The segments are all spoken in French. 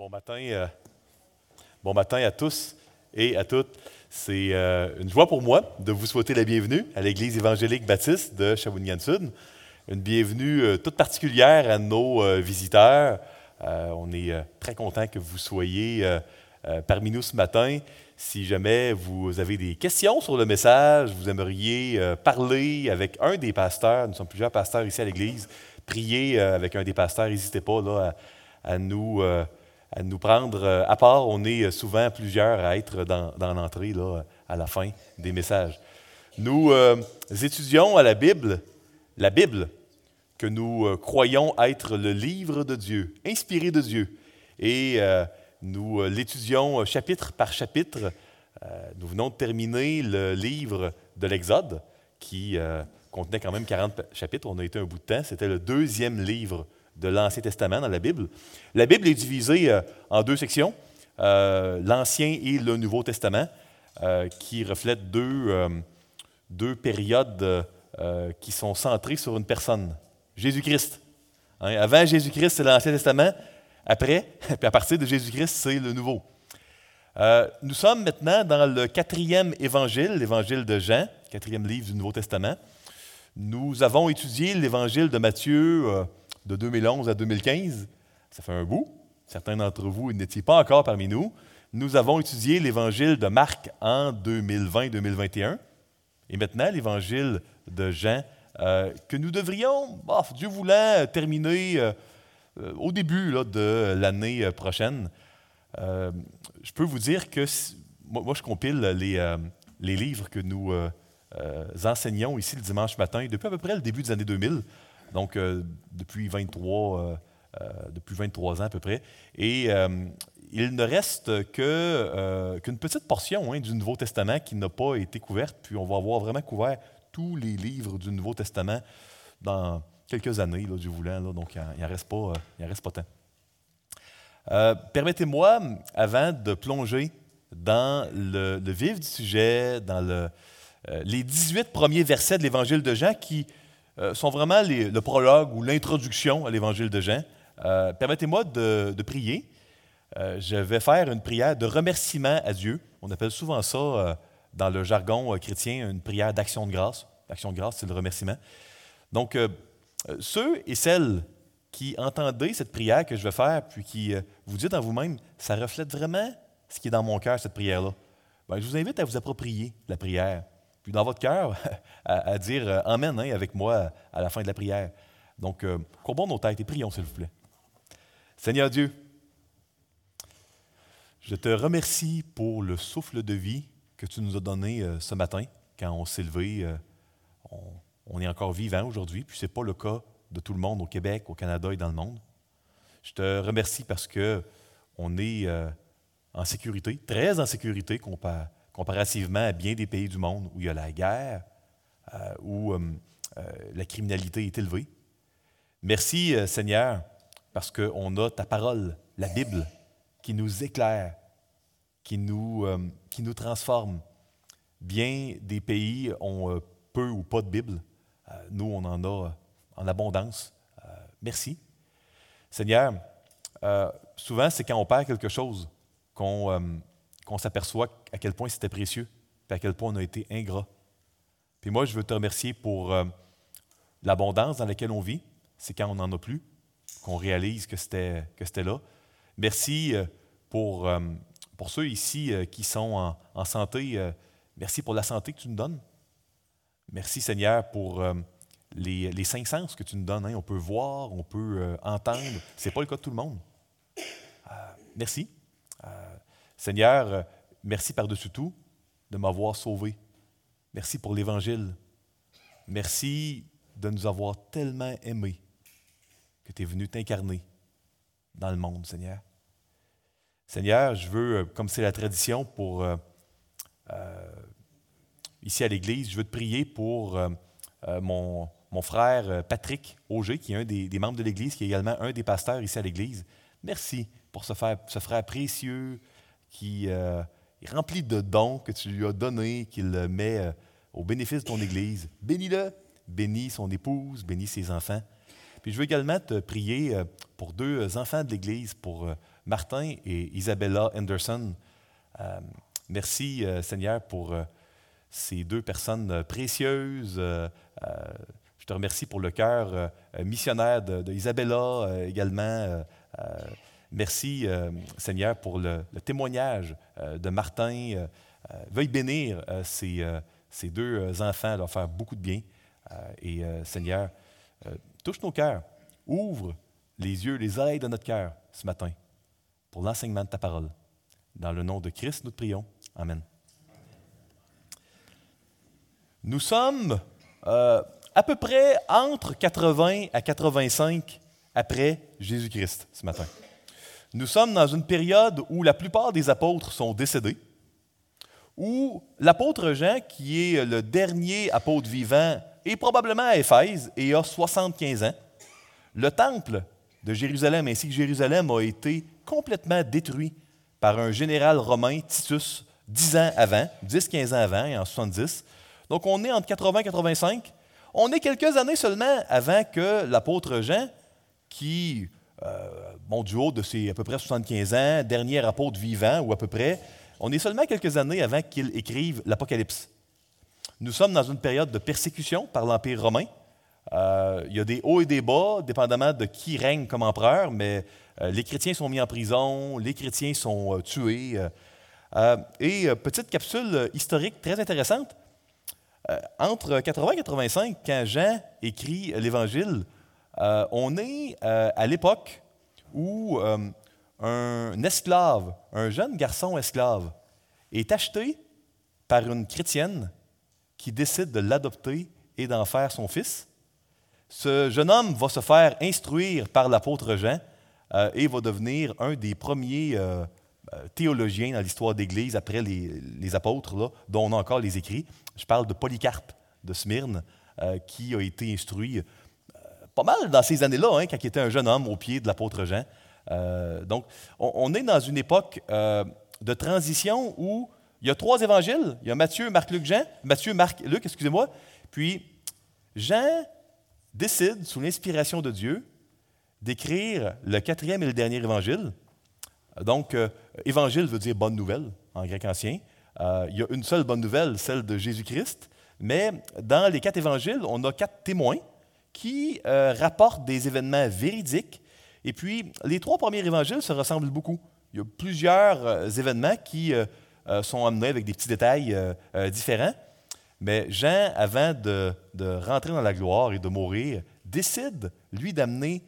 Bon matin, euh, bon matin à tous et à toutes. C'est euh, une joie pour moi de vous souhaiter la bienvenue à l'Église évangélique baptiste de Shawinigan-Sud. Une bienvenue euh, toute particulière à nos visiteurs. on est très content que vous soyez parmi nous ce matin. Si jamais vous avez des questions sur le message, vous aimeriez parler avec un des pasteurs, nous sommes plusieurs pasteurs ici à l'Église, prier avec un des pasteurs, n'hésitez pas à nous à nous prendre euh, à part. On est souvent plusieurs à être dans, l'entrée là, à la fin des messages. Nous euh, étudions à la Bible, la Bible, que nous euh, croyons être le livre de Dieu, inspiré de Dieu. Et nous l'étudions chapitre par chapitre. nous venons de terminer le livre de l'Exode, qui contenait quand même 40 chapitres. On a été un bout de temps. C'était le deuxième livre de l'Ancien Testament dans la Bible. La Bible est divisée euh, en deux sections, euh, l'Ancien et le Nouveau Testament, euh, qui reflètent deux, périodes qui sont centrées sur une personne, Jésus-Christ. Hein, avant Jésus-Christ, c'est l'Ancien Testament. Après, puis à partir de Jésus-Christ, c'est le Nouveau. nous sommes maintenant dans le quatrième évangile, l'évangile de Jean, quatrième livre du Nouveau Testament. Nous avons étudié l'évangile de Matthieu de 2011 à 2015. Ça fait un bout. Certains d'entre vous n'étiez pas encore parmi nous. Nous avons étudié l'évangile de Marc en 2020-2021 et maintenant l'évangile de Jean euh, que nous devrions, Dieu voulant, terminer euh, euh, au début de l'année prochaine. je peux vous dire que moi, je compile les, les, livres que nous enseignons ici le dimanche matin depuis à peu près le début des années 2000 donc euh, depuis, 23, euh, euh, depuis 23 ans à peu près. Et il ne reste qu'une petite portion hein, du Nouveau Testament qui n'a pas été couverte, puis on va avoir vraiment couvert tous les livres du Nouveau Testament dans quelques années, là, Dieu voulant, donc il n'en reste, pas, reste pas tant. Permettez-moi, avant de plonger dans le, vif du sujet, dans le, les 18 premiers versets de l'Évangile de Jean qui euh, sont vraiment le prologue ou l'introduction à l'évangile de Jean. Euh, permettez-moi de, prier. Euh, je vais faire une prière de remerciement à Dieu. On appelle souvent ça, dans le jargon chrétien, une prière d'action de grâce. L'action de grâce, c'est le remerciement. Donc, ceux et celles qui entendez cette prière que je vais faire, puis qui vous dites en vous-même, ça reflète vraiment ce qui est dans mon cœur, cette prière-là. Ben, je vous invite à vous approprier la prière puis dans votre cœur, à, dire euh, Amen hein, avec moi à la fin de la prière. Donc, euh, courbons nos têtes et prions, s'il vous plaît. Seigneur Dieu, je te remercie pour le souffle de vie que tu nous as donné euh, ce matin, quand on s'est levé. on, est encore vivant aujourd'hui, puis ce n'est pas le cas de tout le monde au Québec, au Canada et dans le monde. Je te remercie parce que on est en sécurité, très en sécurité comparé comparativement à bien des pays du monde où il y a la guerre, euh, où euh, euh, la criminalité est élevée. Merci Seigneur, parce qu'on a ta parole, la Bible, qui nous éclaire, qui nous, qui nous transforme. Bien des pays ont peu ou pas de Bible. nous, on en a en abondance. merci. Seigneur, souvent, c'est quand on perd quelque chose qu'on qu'on s'aperçoit à quel point c'était précieux, et à quel point on a été ingrat. Puis moi, je veux te remercier pour euh, l'abondance dans laquelle on vit. C'est quand on n'en a plus qu'on réalise que c'était, que c'était là. Merci euh, pour, euh, pour ceux ici qui sont en, santé. merci pour la santé que tu nous donnes. Merci Seigneur pour les, les, cinq sens que tu nous donnes. Hein. On peut voir, on peut entendre. Ce n'est pas le cas de tout le monde. merci. Seigneur, euh, merci par-dessus tout de m'avoir sauvé. Merci pour l'Évangile. Merci de nous avoir tellement aimés que tu es venu t'incarner dans le monde, Seigneur. Seigneur, je veux, euh, comme c'est la tradition pour euh, ici à l'Église, je veux te prier pour mon, frère Patrick Auger, qui est un des, membres de l'Église, qui est également un des pasteurs ici à l'Église. Merci pour ce frère précieux, qui euh, est rempli de dons que tu lui as donnés, qu'il met euh, au bénéfice de ton Église. Bénis-le, bénis son épouse, bénis ses enfants. Puis je veux également te prier pour deux enfants de l'Église, pour Martin et Isabella Anderson. merci Seigneur pour ces deux personnes précieuses. je te remercie pour le cœur missionnaire d'Isabella également. Merci, euh, Seigneur, pour le, témoignage euh, de Martin. Euh, veuille bénir ces, ces, deux enfants, leur faire beaucoup de bien. et, Seigneur, touche nos cœurs, ouvre les yeux, les oreilles de notre cœur ce matin pour l'enseignement de ta parole. Dans le nom de Christ, nous te prions. Amen. Nous sommes à peu près entre 80 à 85 après Jésus-Christ ce matin. Nous sommes dans une période où la plupart des apôtres sont décédés, où l'apôtre Jean, qui est le dernier apôtre vivant, est probablement à Éphèse et a 75 ans. Le temple de Jérusalem ainsi que Jérusalem a été complètement détruit par un général romain, Titus, 10 ans avant, 10-15 ans avant, et en 70. Donc on est entre 80 et 85. On est quelques années seulement avant que l'apôtre Jean, qui bon, du haut de ses à peu près 75 ans, dernier apôtre vivant, ou à peu près, on est seulement quelques années avant qu'il écrive l'Apocalypse. Nous sommes dans une période de persécution par l'Empire romain. Euh, il y a des hauts et des bas, dépendamment de qui règne comme empereur, mais euh, les chrétiens sont mis en prison, les chrétiens sont tués. et petite capsule historique très intéressante. entre 80 et 85, quand Jean écrit l'Évangile, euh, on est euh, à l'époque où euh, un esclave, un jeune garçon esclave, est acheté par une chrétienne qui décide de l'adopter et d'en faire son fils. Ce jeune homme va se faire instruire par l'apôtre Jean et va devenir un des premiers théologiens dans l'histoire d'Église après les, apôtres, dont on a encore les écrits. Je parle de Polycarpe de Smyrne, qui a été instruit pas mal dans ces années-là, hein, quand il était un jeune homme au pied de l'apôtre Jean. Euh, donc, on, est dans une époque euh, de transition où il y a trois évangiles. Il y a Matthieu, Marc, Luc, Jean. Matthieu, Marc, Luc, excusez-moi. Puis, Jean décide, sous l'inspiration de Dieu, d'écrire le quatrième et le dernier évangile. Donc, euh, évangile veut dire bonne nouvelle en grec ancien. il y a une seule bonne nouvelle, celle de Jésus-Christ. Mais dans les quatre évangiles, on a quatre témoins qui euh, rapportent des événements véridiques. Et puis, les trois premiers évangiles se ressemblent beaucoup. Il y a plusieurs euh, événements qui euh, sont amenés avec des petits détails différents. Mais Jean, avant de, rentrer dans la gloire et de mourir, décide, lui, d'amener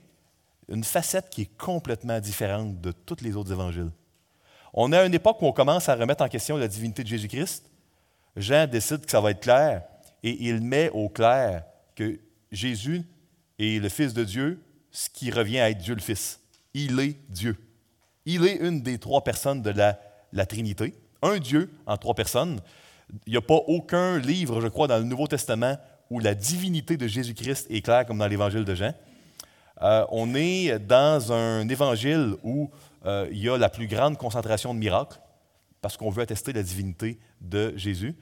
une facette qui est complètement différente de tous les autres évangiles. On est à une époque où on commence à remettre en question la divinité de Jésus-Christ. Jean décide que ça va être clair et il met au clair que Jésus est le Fils de Dieu, ce qui revient à être Dieu le Fils. Il est Dieu. Il est une des trois personnes de la, Trinité, un Dieu en trois personnes. Il n'y a pas aucun livre, je crois, dans le Nouveau Testament où la divinité de Jésus-Christ est claire comme dans l'Évangile de Jean. Euh, on est dans un évangile où euh, il y a la plus grande concentration de miracles, parce qu'on veut attester la divinité de Jésus.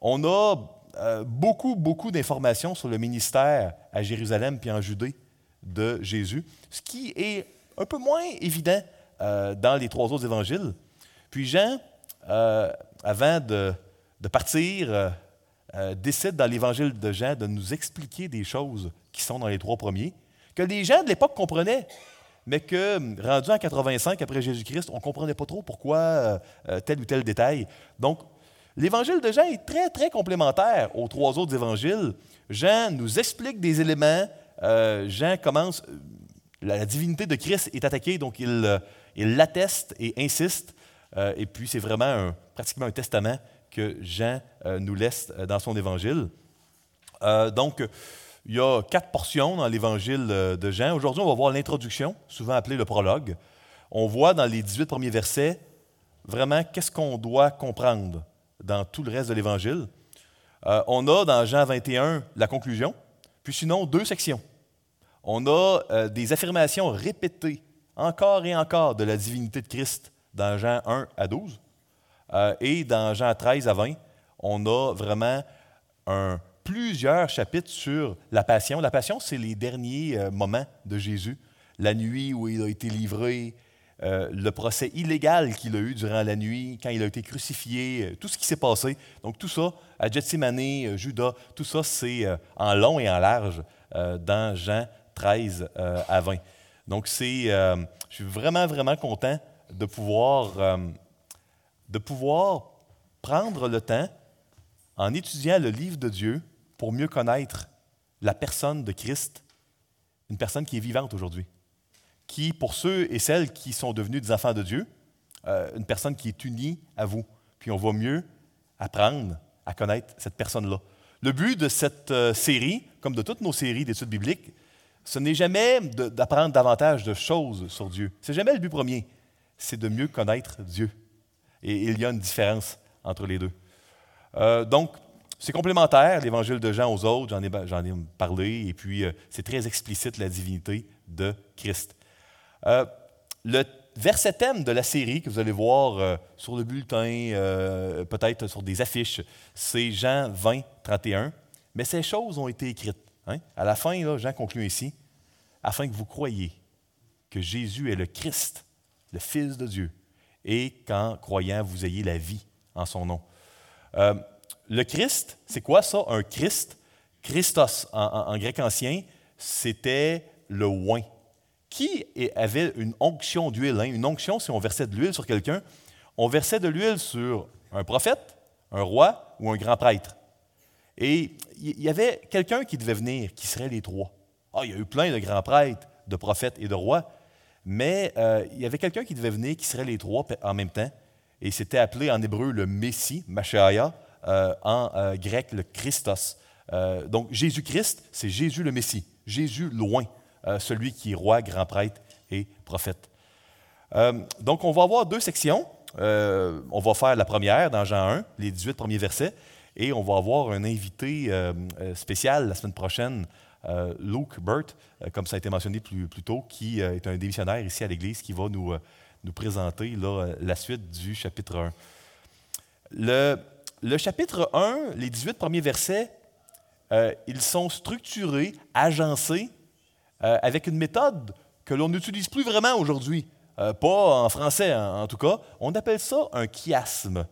On a euh, beaucoup, beaucoup d'informations sur le ministère à Jérusalem puis en Judée de Jésus, ce qui est un peu moins évident euh, dans les trois autres évangiles. Puis Jean, euh, avant de, de partir, décide dans l'évangile de Jean de nous expliquer des choses qui sont dans les trois premiers, que les gens de l'époque comprenaient, mais que, rendu en 85 après Jésus-Christ, on ne comprenait pas trop pourquoi tel ou tel détail. Donc, L'évangile de Jean est très, très complémentaire aux trois autres évangiles. Jean nous explique des éléments. Euh, Jean commence, euh, la divinité de Christ est attaquée, donc il, euh, l'atteste et insiste. et puis c'est vraiment pratiquement un testament que Jean nous laisse dans son évangile. donc, il y a quatre portions dans l'évangile de Jean. Aujourd'hui, on va voir l'introduction, souvent appelée le prologue. On voit dans les 18 premiers versets vraiment qu'est-ce qu'on doit comprendre dans tout le reste de l'Évangile. Euh, on a dans Jean 21 la conclusion, puis sinon deux sections. On a euh, des affirmations répétées encore et encore de la divinité de Christ dans Jean 1 à 12. Euh, et dans Jean 13 à 20, on a vraiment plusieurs chapitres sur la Passion. La Passion, c'est les derniers moments de Jésus. La nuit où il a été livré, euh, le procès illégal qu'il a eu durant la nuit, quand il a été crucifié, tout ce qui s'est passé. Donc tout ça, à Gethsemane, Judas, tout ça, c'est en long et en large dans Jean 13 à 20. Donc c'est, je suis vraiment, vraiment content de pouvoir, de pouvoir prendre le temps en étudiant le livre de Dieu pour mieux connaître la personne de Christ, une personne qui est vivante aujourd'hui, qui, pour ceux et celles qui sont devenus des enfants de Dieu, euh, une personne qui est unie à vous. Puis on va mieux apprendre à connaître cette personne-là. Le but de cette euh, série, comme de toutes nos séries d'études bibliques, ce n'est jamais d'apprendre davantage de choses sur Dieu. C'est jamais le but premier. C'est de mieux connaître Dieu. Et il y a une différence entre les deux. Euh, donc, c'est complémentaire, l'évangile de Jean aux autres, j'en ai, ai, parlé, et puis c'est très explicite la divinité de Christ. Euh, le verset thème de la série que vous allez voir sur le bulletin, peut-être sur des affiches, c'est Jean 20, 31. Mais ces choses ont été écrites. Hein. À la fin, là, Jean conclut ici, afin que vous croyiez que Jésus est le Christ, le Fils de Dieu, et qu'en croyant, vous ayez la vie en son nom. Euh, le Christ, c'est quoi ça, un Christ? Christos, en, grec ancien, c'était le oin. Qui avait une onction d'huile? Hein? Une onction, si on versait de l'huile sur quelqu'un, on versait de l'huile sur un prophète, un roi ou un grand prêtre. Et il y avait quelqu'un qui devait venir, qui serait les trois. Ah, il y a eu plein de grands prêtres, de prophètes et de rois, mais euh, il y avait quelqu'un qui devait venir, qui serait les trois en même temps et c'était appelé en hébreu le Messie, Mashiach, euh, en euh, grec le Christos. Euh, donc Jésus-Christ, c'est Jésus le Messie, Jésus loin, celui qui est roi, grand prêtre et prophète. donc on va avoir deux sections. on va faire la première dans Jean 1, les 18 premiers versets, et on va avoir un invité spécial la semaine prochaine, Luke Burt, comme ça a été mentionné plus, tôt, qui est un démissionnaire ici à l'Église, qui va nous nous présenter la suite du chapitre 1. Le, chapitre 1, les 18 premiers versets, euh, ils sont structurés, agencés, euh, avec une méthode que l'on n'utilise plus vraiment aujourd'hui, euh, pas en français en, tout cas. On appelle ça un chiasme.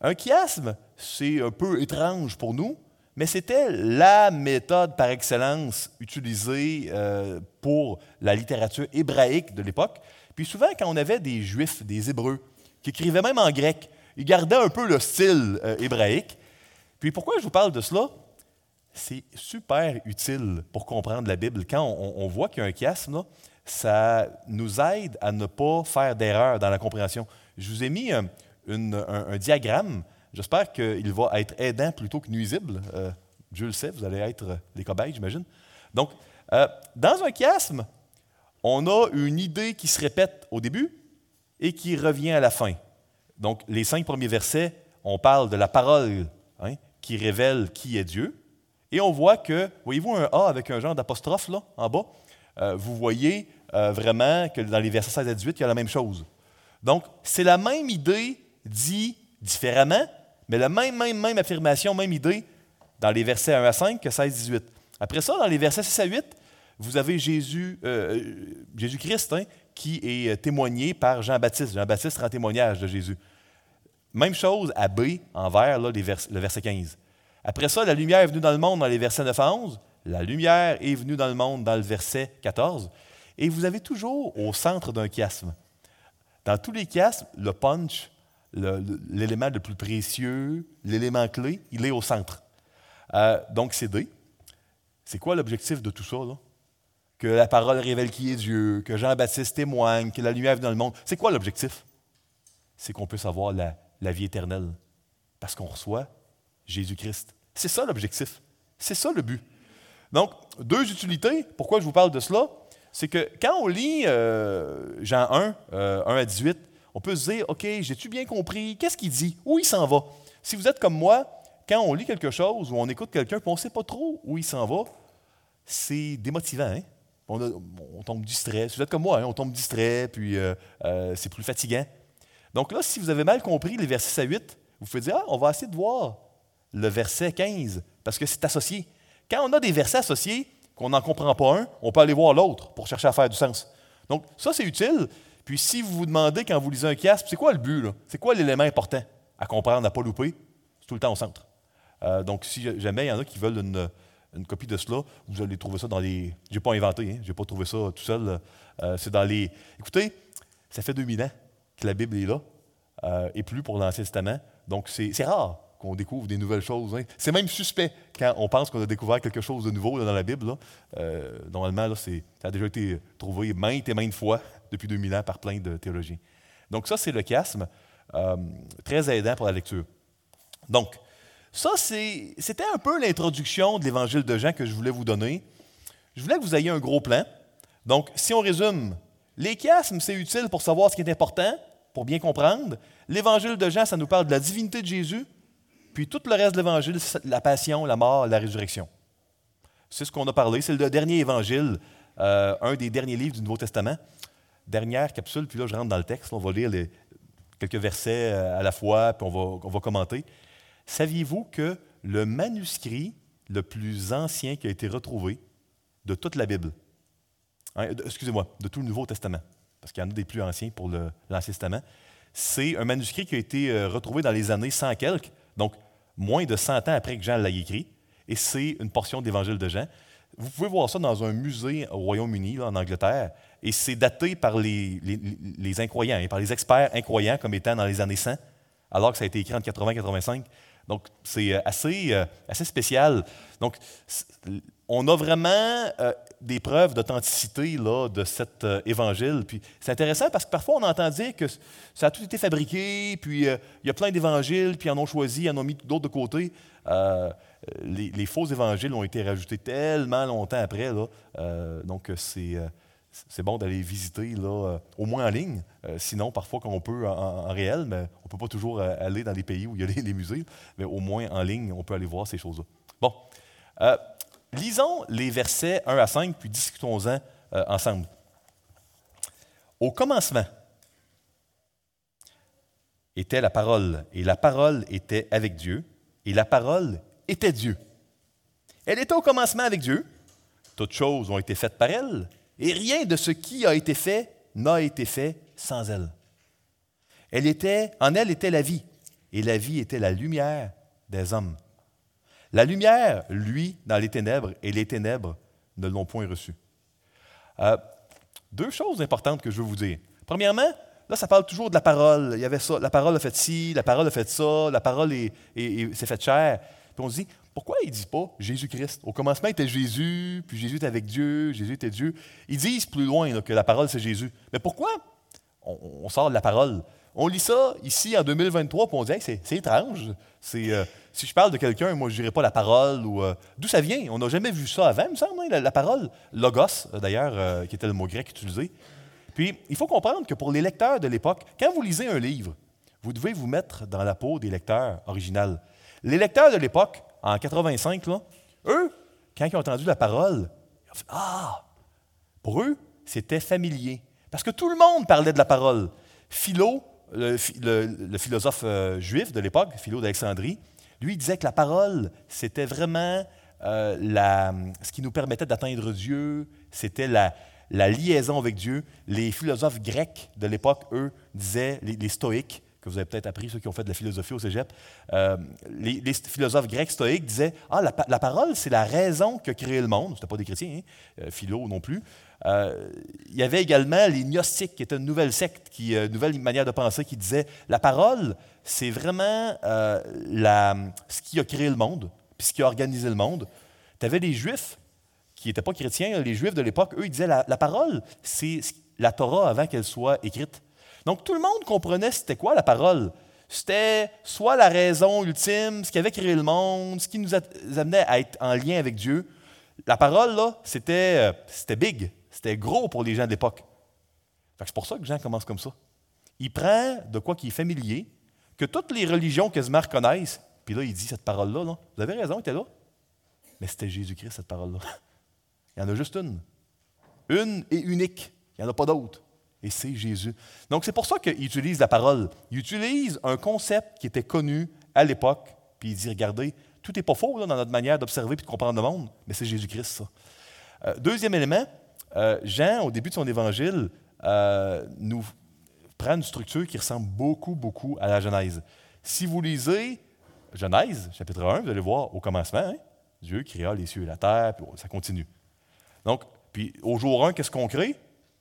Un chiasme, c'est un peu étrange pour nous, mais c'était la méthode par excellence utilisée pour la littérature hébraïque de l'époque. Puis souvent, quand on avait des Juifs, des Hébreux, qui écrivaient même en grec, ils gardaient un peu le style euh, hébraïque. Puis pourquoi je vous parle de cela? C'est super utile pour comprendre la Bible. Quand on, voit qu'il y a un chiasme, ça nous aide à ne pas faire d'erreur dans la compréhension. Je vous ai mis un, diagramme. J'espère qu'il va être aidant plutôt que nuisible. Euh, Dieu le sait, vous allez être les cobayes, j'imagine. Donc, euh, dans un chiasme, on a une idée qui se répète au début et qui revient à la fin. Donc, les cinq premiers versets, on parle de la parole hein, qui révèle qui est Dieu. Et on voit que, voyez-vous un A avec un genre d'apostrophe là, en bas? Euh, vous voyez euh, vraiment que dans les versets 16 à 18, il y a la même chose. Donc, c'est la même idée dit différemment, mais la même, même, même affirmation, même idée dans les versets 1 à 5 que 16 à 18. Après ça, dans les versets 6 à 8, vous avez Jésus, euh, Jésus-Christ hein, qui est témoigné par Jean-Baptiste. Jean-Baptiste rend témoignage de Jésus. Même chose à B, en vert, là, le verset 15. Après ça, la lumière est venue dans le monde dans les versets 9 à 11. La lumière est venue dans le monde dans le verset 14. Et vous avez toujours au centre d'un chiasme. Dans tous les chiasmes, le punch, l'élément le, plus précieux, l'élément clé, il est au centre. Euh, donc, c'est D. C'est quoi l'objectif de tout ça? Que la parole révèle qui est Dieu, que Jean-Baptiste témoigne, que la lumière vient dans le monde. C'est quoi l'objectif? C'est qu'on puisse avoir la, la vie éternelle parce qu'on reçoit Jésus-Christ. C'est ça l'objectif. C'est ça le but. Donc, deux utilités. Pourquoi je vous parle de cela? C'est que quand on lit euh, Jean 1, 1 euh, à 18, on peut se dire, OK, j'ai-tu bien compris? Qu'est-ce qu'il dit? Où il s'en va? Si vous êtes comme moi, quand on lit quelque chose ou on écoute quelqu'un et on ne sait pas trop où il s'en va, c'est démotivant. Hein? on, tombe distrait. Si vous êtes comme moi, hein, on tombe distrait, puis euh, c'est plus fatigant. Donc là, si vous avez mal compris les versets 6 à 8, vous pouvez dire, ah, on va essayer de voir le verset 15 parce que c'est associé. Quand on a des versets associés, qu'on n'en comprend pas un, on peut aller voir l'autre pour chercher à faire du sens. Donc, ça, c'est utile. Puis, si vous vous demandez, quand vous lisez un chiasme, c'est quoi le but? C'est quoi l'élément important à comprendre, à ne pas louper? C'est tout le temps au centre. Euh, donc, si jamais il y en a qui veulent une, copie de cela, vous allez trouver ça dans les. Je n'ai pas inventé, hein, je n'ai pas trouvé ça tout seul. Euh, c'est dans les. Écoutez, ça fait 2000 ans que la Bible est là, euh, et plus pour l'Ancien Testament. Donc, c'est rare qu'on découvre des nouvelles choses. Hein. C'est même suspect quand on pense qu'on a découvert quelque chose de nouveau dans la Bible. Euh, normalement, ça a déjà été trouvé maintes et maintes fois depuis 2000 ans par plein de théologiens. Donc ça, c'est le chiasme, euh, très aidant pour la lecture. Donc, ça, c'était un peu l'introduction de l'évangile de Jean que je voulais vous donner. Je voulais que vous ayez un gros plan. Donc, si on résume, les chiasmes, c'est utile pour savoir ce qui est important, pour bien comprendre. L'évangile de Jean, ça nous parle de la divinité de Jésus, puis tout le reste de l'Évangile, la passion, la mort, la résurrection. C'est ce qu'on a parlé. C'est le dernier Évangile, euh, un des derniers livres du Nouveau Testament. Dernière capsule, puis là, je rentre dans le texte. On va lire quelques versets euh, à la fois, puis on va, on va commenter. Saviez-vous que le manuscrit le plus ancien qui a été retrouvé de toute la Bible, hein, excusez-moi, de tout le Nouveau Testament, parce qu'il y en a des plus anciens pour l'Ancien Testament, c'est un manuscrit qui a été euh, retrouvé dans les années 100 quelques, donc moins de 100 ans après que Jean l'a écrit, et c'est une portion de l'Évangile de Jean. Vous pouvez voir ça dans un musée au Royaume-Uni, en Angleterre, et c'est daté par les, les, incroyants, et par les experts incroyants comme étant dans les années 100, alors que ça a été écrit en 80-85. Donc, c'est euh, assez, euh, assez spécial. Donc, on a vraiment euh, des preuves d'authenticité de cet évangile. Puis c'est intéressant parce que parfois on entend dire que ça a tout été fabriqué, puis il y a plein d'évangiles, puis ils en ont choisi, ils en ont mis d'autres de côté. Les, faux évangiles ont été rajoutés tellement longtemps après. Donc c'est c'est bon d'aller visiter, là, au moins en ligne. sinon, parfois, quand on peut en, réel, mais on ne peut pas toujours aller dans les pays où il y a les, musées, mais au moins en ligne, on peut aller voir ces choses-là. Bon. Lisons les versets 1 à 5, puis discutons-en ensemble. Au commencement était la parole, et la parole était avec Dieu, et la parole était Dieu. Elle était au commencement avec Dieu. Toutes choses ont été faites par elle et rien de ce qui a été fait n'a été fait sans elle. Elle était, en elle était la vie, et la vie était la lumière des hommes. La lumière, lui, dans les ténèbres, et les ténèbres ne l'ont point reçue. Euh, deux choses importantes que je veux vous dire. Premièrement, là, ça parle toujours de la parole. Il y avait ça, la parole a fait ci, la parole a fait ça, la parole s'est faite chair. Puis on se dit, pourquoi ils ne pas Jésus-Christ? Au commencement, il était Jésus, puis Jésus était avec Dieu, Jésus était Dieu. Ils disent plus loin que la parole, c'est Jésus. Mais pourquoi on, sort de la parole? On lit ça ici en 2023, puis on dit c'est étrange. Euh, si je parle de quelqu'un, moi, je dirais pas la parole. ou euh, D'où ça vient? On n'a jamais vu ça avant, il me semble, hein, la, parole. Logos, euh, d'ailleurs, qui était le mot grec utilisé. Puis, il faut comprendre que pour les lecteurs de l'époque, quand vous lisez un livre, vous devez vous mettre dans la peau des lecteurs originaux. Les lecteurs de l'époque, en 85, là, eux, quand ils ont entendu la parole, ils ont fait Ah! Pour eux, c'était familier. Parce que tout le monde parlait de la parole. Philo, le, philosophe euh, juif de l'époque, Philo d'Alexandrie, lui, disait que la parole, c'était vraiment euh, ce qui nous permettait d'atteindre Dieu, c'était la, liaison avec Dieu. Les philosophes grecs de l'époque, eux, disaient, les stoïques, que vous avez peut-être appris, ceux qui ont fait de la philosophie au cégep, euh, les, philosophes grecs stoïques disaient Ah, la, parole, c'est la raison qui a créé le monde. Ce pas des chrétiens, hein? Euh, philo non plus. Euh, il y avait également les gnostiques, qui étaient une nouvelle secte, qui, une nouvelle manière de penser, qui disait La parole, c'est vraiment la, ce qui a créé le monde, puis ce qui a organisé le monde. Tu avais les juifs qui n'étaient pas chrétiens, les juifs de l'époque, eux, ils disaient la, la parole, c'est la Torah avant qu'elle soit écrite. Donc tout le monde comprenait c'était quoi la parole. C'était soit la raison ultime, ce qui avait créé le monde, ce qui nous amenait à être en lien avec Dieu. La parole, là, c'était, euh, c'était big, c'était gros pour les gens de l'époque. C'est pour ça que Jean commence comme ça. Il prend de quoi qui est familier, que toutes les religions quasiment reconnaissent, puis là, il dit cette parole-là, là, vous avez raison, il était là. Mais c'était Jésus-Christ, cette parole-là. Il y en a juste une. Une et unique. Il n'y en a pas d'autre et c'est Jésus. Donc c'est pour ça qu'il utilise la parole. Il utilise un concept qui était connu à l'époque, puis il dit, regardez, Tout n'est pas faux dans notre manière d'observer et de comprendre le monde, mais c'est Jésus-Christ, ça. Euh, deuxième élément, euh, Jean, au début de son évangile, nous prend une structure qui ressemble beaucoup, beaucoup à la Genèse. Si vous lisez Genèse, chapitre 1, vous allez voir au commencement, hein, Dieu créa les cieux et la terre, puis ça continue. Donc, puis au jour 1, qu'est-ce qu'on crée?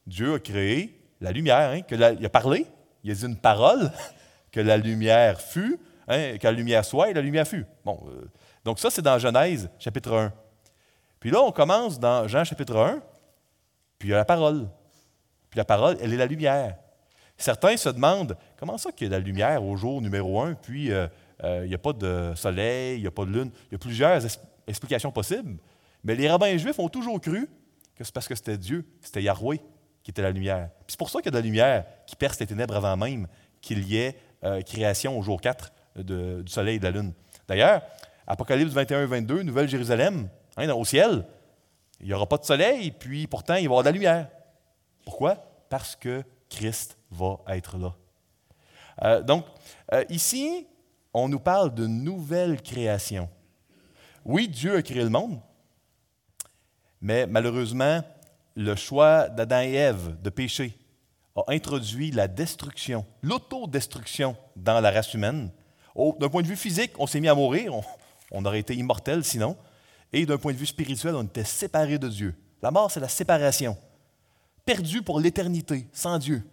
Dieu a créé la lumière, hein, que il a parlé, il a dit une parole, que la lumière fut, hein, que la lumière soit et la lumière fut. Bon, euh, donc ça, c'est dans Genèse, chapitre 1. Puis là, on commence dans Jean, chapitre 1, puis il y a la parole. Puis la parole, elle est la lumière. Certains se demandent comment ça qu'il y a de la lumière au jour numéro 1, puis euh, euh, il n'y a pas de soleil, il n'y a pas de lune. Il y a plusieurs explications possibles. Mais les rabbins juifs ont toujours cru que c'est parce que c'était Dieu, c'était Yahweh qui était la lumière. c'est pour ça qu'il y a de la lumière qui perce les ténèbres avant même qu'il y ait euh, création au jour 4 du soleil et de la lune. D'ailleurs, Apocalypse 21 22, Nouvelle Jérusalem, hein, au ciel, il n'y aura pas de soleil, puis pourtant il y avoir de la lumière. Pourquoi? Parce que Christ va être là. Euh, donc, euh, ici, on nous parle de nouvelle création. Oui, Dieu a créé le monde, mais malheureusement, le choix d'Adam et Ève de pécher a introduit la destruction, l'autodestruction dans la race humaine. D'un point de vue physique, on s'est mis à mourir, on, aurait été immortel sinon. Et d'un point de vue spirituel, on était séparés de Dieu. La mort, c'est la séparation. Perdu pour l'éternité, sans Dieu.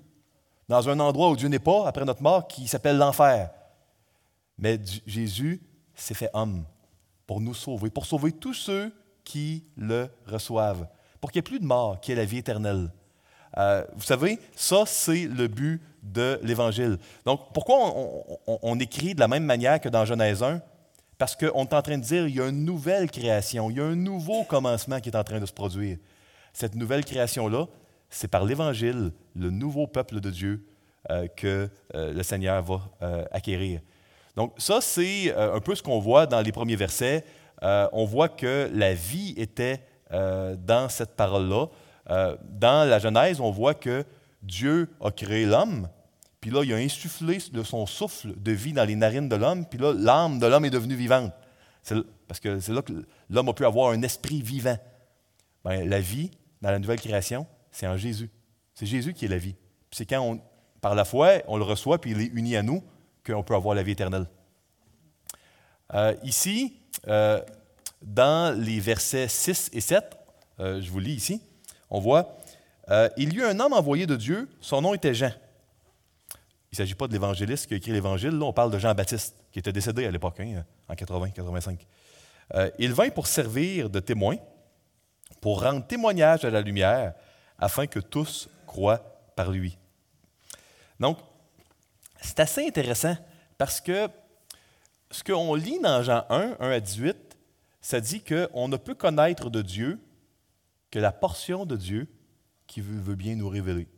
Dans un endroit où Dieu n'est pas, après notre mort, qui s'appelle l'enfer. Mais Jésus s'est fait homme pour nous sauver, pour sauver tous ceux qui le reçoivent, pour qu'il n'y ait plus de mort, qu'il y ait la vie éternelle. Euh, vous savez, ça, c'est le but de l'Évangile. Donc, pourquoi on, écrit de la même manière que dans Genèse 1? Parce qu'on est en train de dire qu'il y a une nouvelle création, il y a un nouveau commencement qui est en train de se produire. Cette nouvelle création-là, c'est par l'Évangile, le nouveau peuple de Dieu, euh, que euh, le Seigneur va acquérir. Donc, ça, c'est un peu ce qu'on voit dans les premiers versets. on voit que la vie était dans cette parole-là. Euh, dans la Genèse, on voit que Dieu a créé l'homme, puis là, il a insufflé de son souffle de vie dans les narines de l'homme, puis là, l'âme de l'homme est devenue vivante. parce que c'est là que l'homme a pu avoir un esprit vivant. Ben, la vie, dans la nouvelle création, c'est en Jésus. C'est Jésus qui est la vie. C'est quand, on, par la foi, on le reçoit, puis il est uni à nous, qu'on peut avoir la vie éternelle. Euh, ici, euh, dans les versets 6 et 7, je vous lis ici, on voit, euh, il y eut un homme envoyé de Dieu, son nom était Jean. Il ne s'agit pas de l'évangéliste qui a écrit l'Évangile, là on parle de Jean-Baptiste, qui était décédé à l'époque, hein, en 80-85. Euh, il vint pour servir de témoin, pour rendre témoignage à la lumière, afin que tous croient par lui. Donc, c'est assez intéressant parce que ce qu'on lit dans Jean 1, 1 à 18, ça dit qu'on ne peut connaître de Dieu que la portion de Dieu qui veut, bien nous révéler.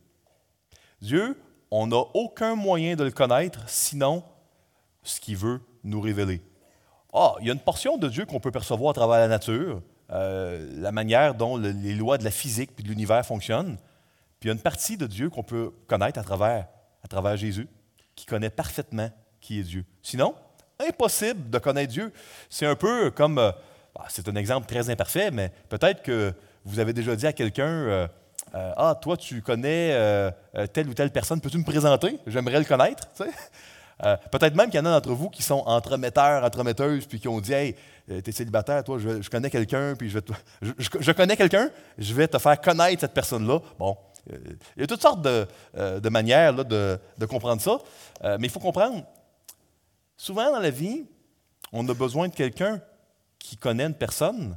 Dieu, on n'a aucun moyen de le connaître sinon ce qu'il veut nous révéler. Ah, il y a une portion de Dieu qu'on peut percevoir à travers la nature, euh, la manière dont les lois de la physique et de l'univers fonctionnent. Puis il y a une partie de Dieu qu'on peut connaître à travers, à travers Jésus, qui connaît parfaitement qui est Dieu. Sinon, impossible de connaître Dieu. C'est un peu comme, euh, ah, c'est un exemple très imparfait, mais peut-être que vous avez déjà dit à quelqu'un euh, euh, Ah, toi, tu connais euh, telle ou telle personne, peux-tu me présenter? J'aimerais le connaître. Peut-être même qu'il y en a d'entre vous qui sont entremetteurs, entremetteuses, puis qui ont dit Hey, tu es célibataire, toi, je, connais quelqu'un, puis je, je, connais quelqu'un, je vais te faire connaître cette personne-là. Bon, il y a toutes sortes de, manières de, de, comprendre ça, mais il faut comprendre, souvent dans la vie, on a besoin de quelqu'un qui connaît une personne,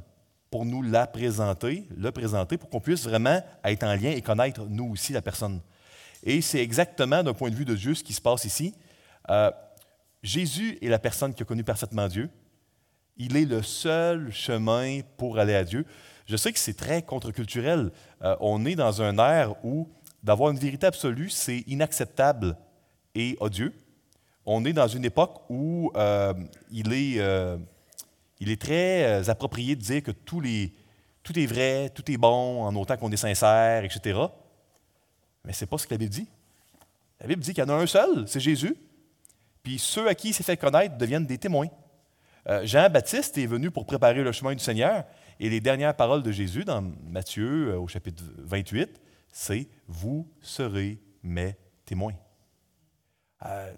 pour nous la présenter, le présenter, pour qu'on puisse vraiment être en lien et connaître nous aussi la personne. Et c'est exactement d'un point de vue de Dieu ce qui se passe ici. Euh, Jésus est la personne qui a connu parfaitement Dieu. Il est le seul chemin pour aller à Dieu. Je sais que c'est très contre-culturel. Euh, on est dans un air où d'avoir une vérité absolue, c'est inacceptable et odieux. On est dans une époque où euh, il est il est très euh, approprié de dire que tout, est vrai, tout est bon, en autant qu'on est sincère, etc. Mais ce n'est pas ce que la Bible dit. La Bible dit qu'il y en a un seul, c'est Jésus. Puis ceux à qui il s'est fait connaître deviennent des témoins. Euh, Jean-Baptiste est venu pour préparer le chemin du Seigneur. Et les dernières paroles de Jésus dans Matthieu euh, au chapitre 28, c'est Vous serez mes témoins.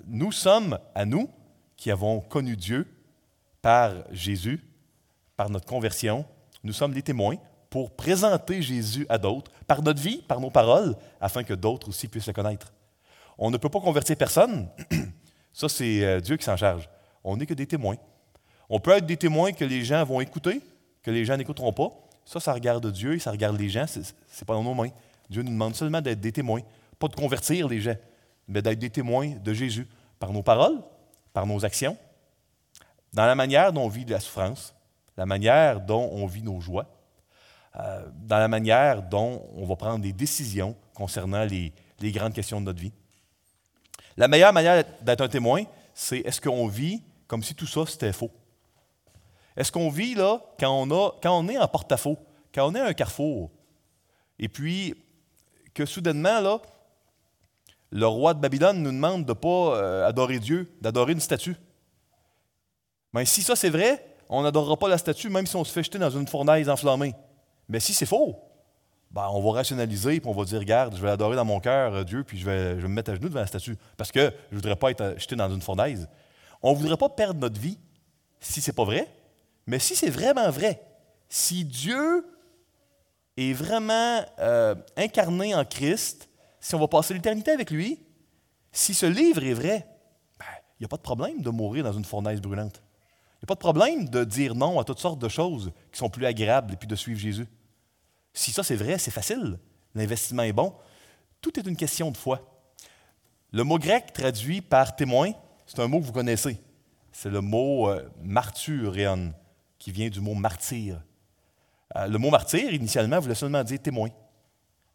Nous sommes, à nous, qui avons connu Dieu par Jésus, par notre conversion, nous sommes des témoins pour présenter Jésus à d'autres, par notre vie, par nos paroles, afin que d'autres aussi puissent le connaître. On ne peut pas convertir personne. Ça, c'est euh, Dieu qui s'en charge. On n'est que des témoins. On peut être des témoins que les gens vont écouter, que les gens n'écouteront pas. Ça, ça regarde Dieu et ça regarde les gens. Ce n'est pas dans nos mains. Dieu nous demande seulement d'être des témoins. Pas de convertir les gens, mais d'être des témoins de Jésus par nos paroles, par nos actions, dans la manière dont on vit de la souffrance, la manière dont on vit nos joies, euh, dans la manière dont on va prendre des décisions concernant les, grandes questions de notre vie. La meilleure manière d'être un témoin, c'est est-ce qu'on vit comme si tout ça c'était faux? Est-ce qu'on vit là quand on, a, quand on est en porte-à-faux, quand on est à un carrefour, et puis que soudainement, là, le roi de Babylone nous demande de ne pas euh, adorer Dieu, d'adorer une statue. Mais si ça c'est vrai, on n'adorera pas la statue même si on se fait jeter dans une fournaise enflammée. Mais si c'est faux, ben, on va rationaliser et on va dire Regarde, je vais adorer dans mon cœur euh, Dieu, puis je vais, je me mettre à genoux devant la statue parce que je ne voudrais pas être jeté dans une fournaise. On ne voudrait pas perdre notre vie si ce n'est pas vrai, mais si c'est vraiment vrai, si Dieu est vraiment euh, incarné en Christ, si on va passer l'éternité avec lui, si ce livre est vrai, ben, il n'y a pas de problème de mourir dans une fournaise brûlante. N'y a pas de problème de dire non à toutes sortes de choses qui sont plus agréables et puis de suivre Jésus. Si ça c'est vrai, c'est facile. L'investissement est bon. Tout est une question de foi. Le mot grec traduit par témoin, c'est un mot que vous connaissez. C'est le mot euh, qui vient du mot martyr. Euh, le mot martyr, initialement, voulait seulement dire témoin.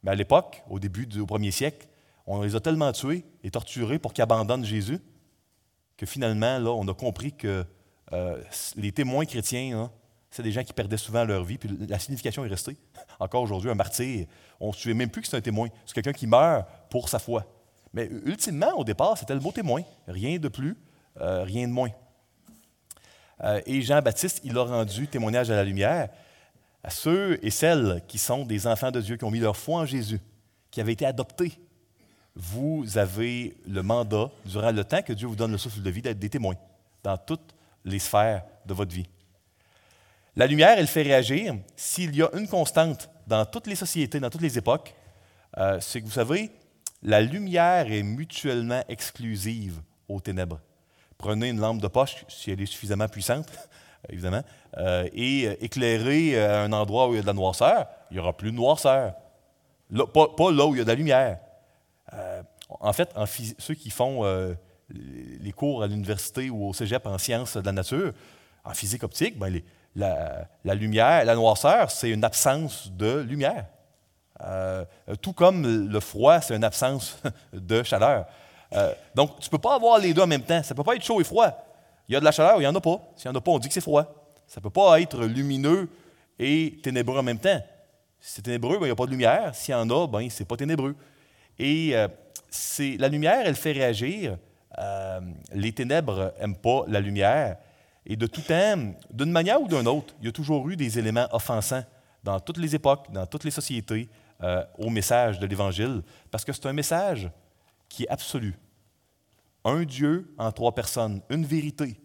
Mais à l'époque, au début du premier siècle, on les a tellement tués et torturés pour qu'ils abandonnent Jésus que finalement, là, on a compris que euh, les témoins chrétiens, hein, c'est des gens qui perdaient souvent leur vie, puis la signification est restée. Encore aujourd'hui, un martyr, on ne souvient même plus que c'est un témoin. C'est quelqu'un qui meurt pour sa foi. Mais ultimement, au départ, c'était le mot témoin. Rien de plus, euh, rien de moins. Euh, et Jean-Baptiste, il a rendu témoignage à la lumière à ceux et celles qui sont des enfants de Dieu, qui ont mis leur foi en Jésus, qui avaient été adoptés. Vous avez le mandat, durant le temps que Dieu vous donne le souffle de vie, d'être des témoins dans toutes les sphères de votre vie. La lumière, elle fait réagir. S'il y a une constante dans toutes les sociétés, dans toutes les époques, euh, c'est que vous savez, la lumière est mutuellement exclusive aux ténèbres. Prenez une lampe de poche, si elle est suffisamment puissante, évidemment, euh, et euh, éclairer un endroit où il y a de la noirceur, il n'y aura plus de noirceur. pas, là où il y a de la lumière. en fait, ceux qui font les cours à l'université ou au cégep en sciences de la nature, en physique optique, ben les, la, lumière, la noirceur, c'est une absence de lumière. Euh, tout comme le froid, c'est une absence de chaleur. Euh, donc, tu ne peux pas avoir les deux en même temps. Ça ne peut pas être chaud et froid. Il y a de la chaleur, il n'y en a pas. S'il n'y en a pas, on dit que c'est froid. Ça ne peut pas être lumineux et ténébreux en même temps. Si c'est ténébreux, ben, il n'y a pas de lumière. S'il y en a, ben, ce n'est pas ténébreux. Et euh, la lumière, elle fait réagir. Les ténèbres n'aiment pas la lumière. Et de tout temps, d'une manière ou d'une autre, il y a toujours eu des éléments offensants dans toutes les époques, dans toutes les sociétés, euh, au message de l'Évangile, parce que c'est un message qui est absolu. Un Dieu en trois personnes, une vérité,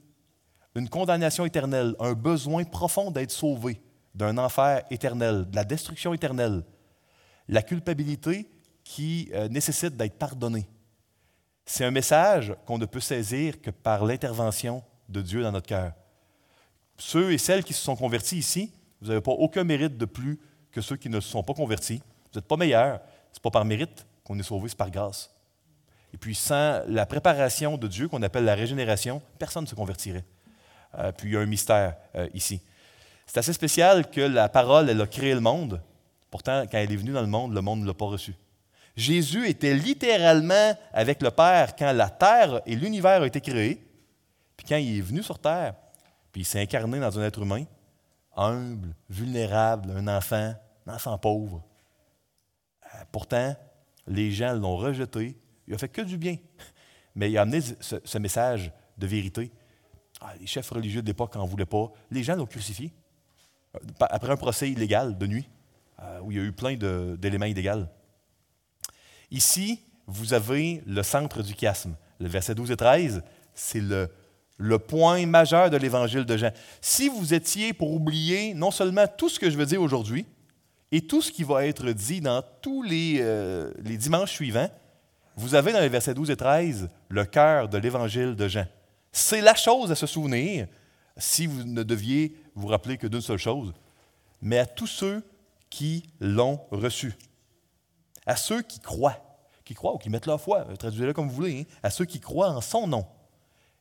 une condamnation éternelle, un besoin profond d'être sauvé d'un enfer éternel, de la destruction éternelle, la culpabilité qui euh, nécessite d'être pardonné. C'est un message qu'on ne peut saisir que par l'intervention de Dieu dans notre cœur. Ceux et celles qui se sont convertis ici, vous n'avez pas aucun mérite de plus que ceux qui ne se sont pas convertis. Vous n'êtes pas meilleurs. Ce n'est pas par mérite qu'on est sauvé, c'est par grâce. Et puis sans la préparation de Dieu qu'on appelle la régénération, personne ne se convertirait. Euh, puis il y a un mystère euh, ici. C'est assez spécial que la parole, elle a créé le monde. Pourtant, quand elle est venue dans le monde, le monde ne l'a pas reçu. Jésus était littéralement avec le Père quand la terre et l'univers ont été créés. Puis quand il est venu sur terre, puis il s'est incarné dans un être humain, humble, vulnérable, un enfant, un enfant pauvre. Euh, pourtant, les gens l'ont rejeté. Il a fait que du bien. Mais il a amené ce, message de vérité. Ah, les chefs religieux de l'époque n'en voulaient pas. Les gens l'ont crucifié. Euh, après un procès illégal de nuit, euh, où il y a eu plein d'éléments illégaux. Ici, vous avez le centre du chiasme. Le verset 12 et 13, c'est le, point majeur de l'évangile de Jean. Si vous étiez pour oublier non seulement tout ce que je veux dire aujourd'hui, et tout ce qui va être dit dans tous les, euh, les dimanches suivants, vous avez dans les versets 12 et 13 le cœur de l'évangile de Jean. C'est la chose à se souvenir si vous ne deviez vous rappeler que d'une seule chose, mais à tous ceux qui l'ont reçu, à ceux qui croient, qui croient ou qui mettent leur foi, traduisez-le comme vous voulez, hein, à ceux qui croient en son nom.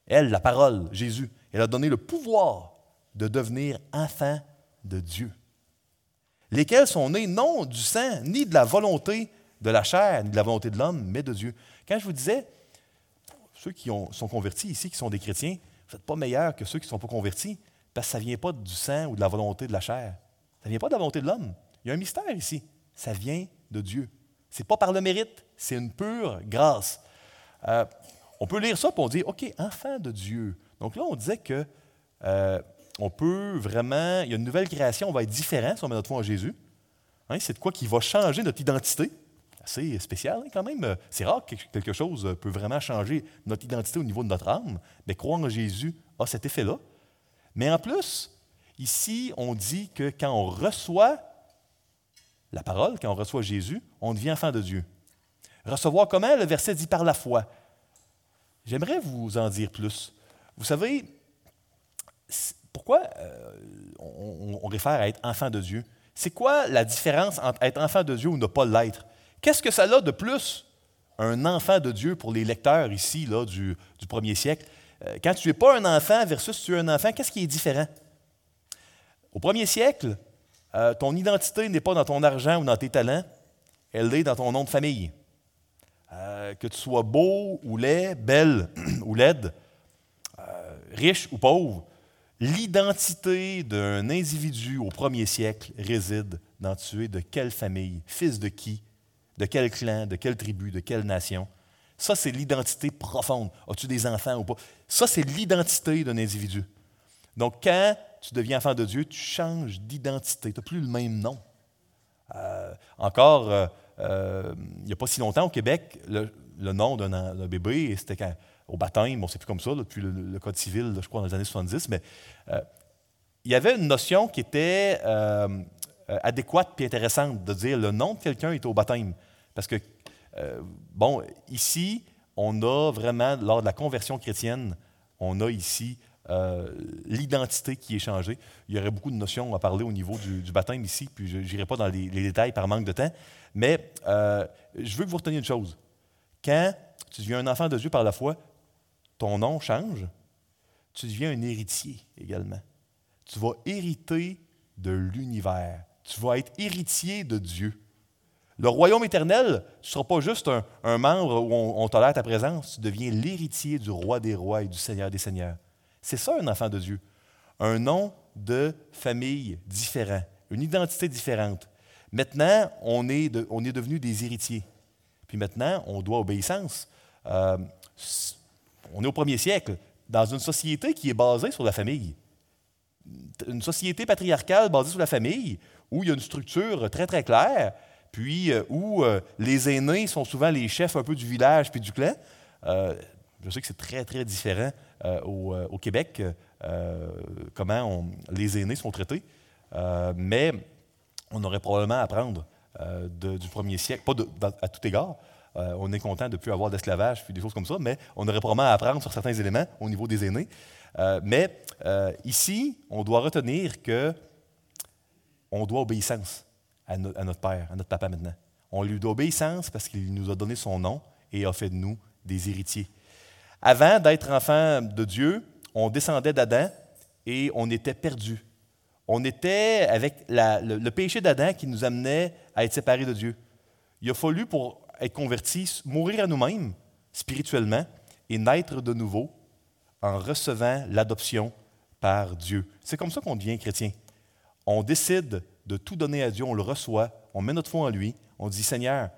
Elle, la parole, Jésus, elle a donné le pouvoir de devenir enfant de Dieu, lesquels sont nés non du sang, ni de la volonté de la chair, ni de la volonté de l'homme, mais de Dieu. Quand je vous disais, ceux qui sont convertis ici, qui sont des chrétiens, vous n'êtes pas meilleurs que ceux qui ne sont pas convertis, parce que ça ne vient pas du sang ou de la volonté de la chair. Ça ne vient pas de la volonté de l'homme. Il y a un mystère ici. Ça vient de Dieu. Ce n'est pas par le mérite, c'est une pure grâce. Euh, on peut lire ça et on dit, OK, enfant de Dieu. Donc là, on disait que euh, on peut vraiment, il y a une nouvelle création, on va être différent si on met notre foi en Jésus. Hein, c'est de quoi qui va changer notre identité. Assez spécial hein, quand même. C'est rare que quelque chose peut vraiment changer notre identité au niveau de notre âme. Mais croire en Jésus a cet effet-là. Mais en plus, ici, on dit que quand on reçoit la parole, quand on reçoit Jésus, on devient enfant de Dieu. Recevoir comment? Le verset dit par la foi. J'aimerais vous en dire plus. Vous savez, pourquoi euh, on, réfère à être enfant de Dieu? C'est quoi la différence entre être enfant de Dieu ou ne pas l'être? Qu'est-ce que ça a de plus, un enfant de Dieu pour les lecteurs ici là, du, premier siècle? Euh, quand tu n'es pas un enfant versus tu es un enfant, qu'est-ce qui est différent? Au premier siècle, euh, ton identité n'est pas dans ton argent ou dans tes talents, elle est dans ton nom de famille. que tu sois beau ou laid, belle ou laide, riche ou pauvre, L'identité d'un individu au premier siècle réside dans tu es de quelle famille, fils de qui, de quel clan, de quelle tribu, de quelle nation. Ça, c'est l'identité profonde. As-tu des enfants ou pas? Ça, c'est l'identité d'un individu. Donc, quand tu deviens enfant de Dieu, tu changes d'identité. Tu n'as plus le même nom. Euh, encore, euh, euh, il n'y a pas si longtemps au Québec, le, nom d'un bébé, c'était au baptême, bon, c'est plus comme ça depuis le, Code civil, je crois, dans les années 70, mais il y avait une notion qui était adéquate et intéressante de dire le nom de quelqu'un est au baptême. Parce que, bon, ici, on a vraiment, lors de la conversion chrétienne, on a ici l'identité qui est changée. Il y aurait beaucoup de notions à parler au niveau du, baptême ici, puis je n'irai pas dans les, détails par manque de temps. Mais je veux que vous reteniez une chose. Quand tu deviens un enfant de Dieu par la foi, ton nom change, tu deviens un héritier également. Tu vas hériter de l'univers. Tu vas être héritier de Dieu. Le royaume éternel, tu ne seras pas juste un, membre où on, tolère ta présence, tu deviens l'héritier du roi des rois et du seigneur des seigneurs. C'est ça un enfant de Dieu. Un nom de famille différent, une identité différente. Maintenant, on est, on est devenu des héritiers. Puis maintenant, on doit obéissance. Euh, on est au premier siècle, dans une société qui est basée sur la famille. Une société patriarcale basée sur la famille, où il y a une structure très, très claire, puis euh, où euh, les aînés sont souvent les chefs un peu du village puis du clan. Je sais que c'est très, très différent au, Québec, comment les aînés sont traités, mais on aurait probablement à apprendre du premier siècle, pas à tout égard, euh, on est content de ne plus avoir d'esclavage, puis des choses comme ça, mais on aurait probablement à apprendre sur certains éléments au niveau des aînés. Euh, mais euh, ici, on doit retenir que on doit obéissance à, notre Père, à notre Papa maintenant. On lui doit obéissance parce qu'il nous a donné son nom et a fait de nous des héritiers. Avant d'être enfant de Dieu, on descendait d'Adam et on était perdu. On était avec le, péché d'Adam qui nous amenait à être séparés de Dieu. Il a fallu pour être convertis, mourir à nous-mêmes spirituellement et naître de nouveau en recevant l'adoption par Dieu. C'est comme ça qu'on devient chrétien. On décide de tout donner à Dieu, on le reçoit, on met notre foi en lui, on dit Seigneur,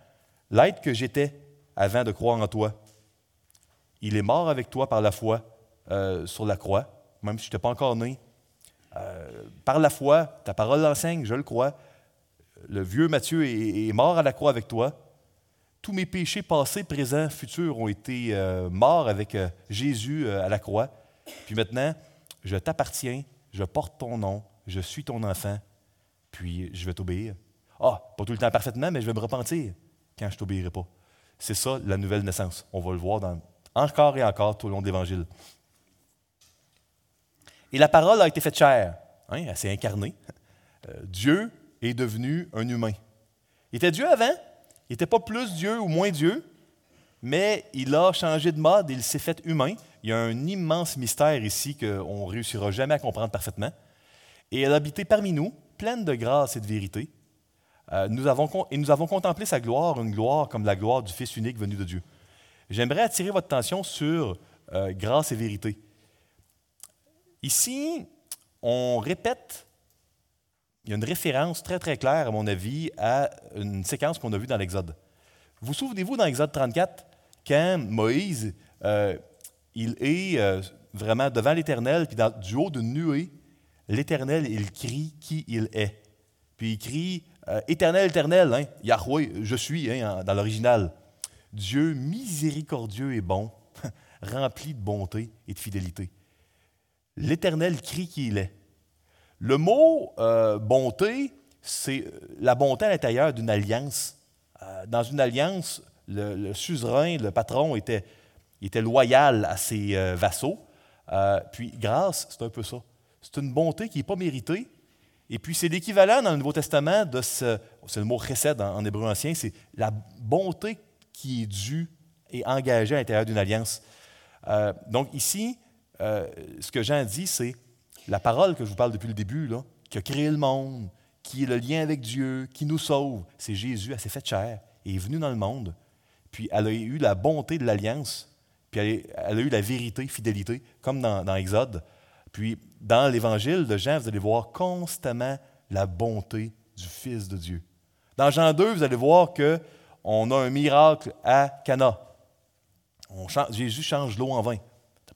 l'être que j'étais avant de croire en toi, il est mort avec toi par la foi euh, sur la croix, même si je n'étais pas encore né. Euh, par la foi, ta parole l'enseigne, je le crois. Le vieux Matthieu est, mort à la croix avec toi. Tous mes péchés passés, présents, futurs ont été euh, morts avec Jésus à la croix. Puis maintenant, je t'appartiens, je porte ton nom, je suis ton enfant, puis je vais t'obéir. Ah, pas tout le temps parfaitement, mais je vais me repentir quand je t'obéirai pas. C'est ça la nouvelle naissance. On va le voir dans, encore et encore tout au long de l'Évangile. Et la parole a été faite chair. Hein, elle s'est incarnée. Euh, Dieu est devenu un humain. Il était Dieu avant. Il n'était pas plus Dieu ou moins Dieu, mais il a changé de mode, il s'est fait humain. Il y a un immense mystère ici qu'on ne réussira jamais à comprendre parfaitement. Et elle a habité parmi nous, pleine de grâce et de vérité. Euh, nous avons, et nous avons contemplé sa gloire, une gloire comme la gloire du Fils unique venu de Dieu. J'aimerais attirer votre attention sur euh, grâce et vérité. Ici, on répète, il y a une référence très très claire, à mon avis, à une séquence qu'on a vue dans l'Exode. Vous souvenez-vous dans l'Exode 34, quand Moïse, euh, il est euh, vraiment devant l'Éternel, puis du haut d'une nuée, l'Éternel, il crie qui il est. Puis il crie Éternel, Éternel, hein, Yahweh, je suis, hein, dans l'original. Dieu miséricordieux et bon, rempli de bonté et de fidélité. L'Éternel crie qui il est. Le mot euh, bonté, c'est euh, la bonté à l'intérieur d'une alliance. Euh, dans une alliance, le, suzerain, le patron était, loyal à ses vassaux. puis grâce, c'est un peu ça. C'est une bonté qui n'est pas méritée. Et puis c'est l'équivalent dans le Nouveau Testament de ce, c'est le mot en, en hébreu ancien, c'est la bonté qui est due et engagée à l'intérieur d'une alliance. donc ici, euh, ce que Jean dit, c'est la parole que je vous parle depuis le début, là, qui a créé le monde, qui est le lien avec Dieu, qui nous sauve. C'est Jésus, elle s'est faite chair et est venue dans le monde. Puis elle a eu la bonté de l'alliance, puis elle, a eu la vérité, fidélité, comme dans, dans Exode. Puis dans l'évangile de Jean, vous allez voir constamment la bonté du Fils de Dieu. Dans Jean 2, vous allez voir qu'on a un miracle à Cana. Jésus change l'eau en vin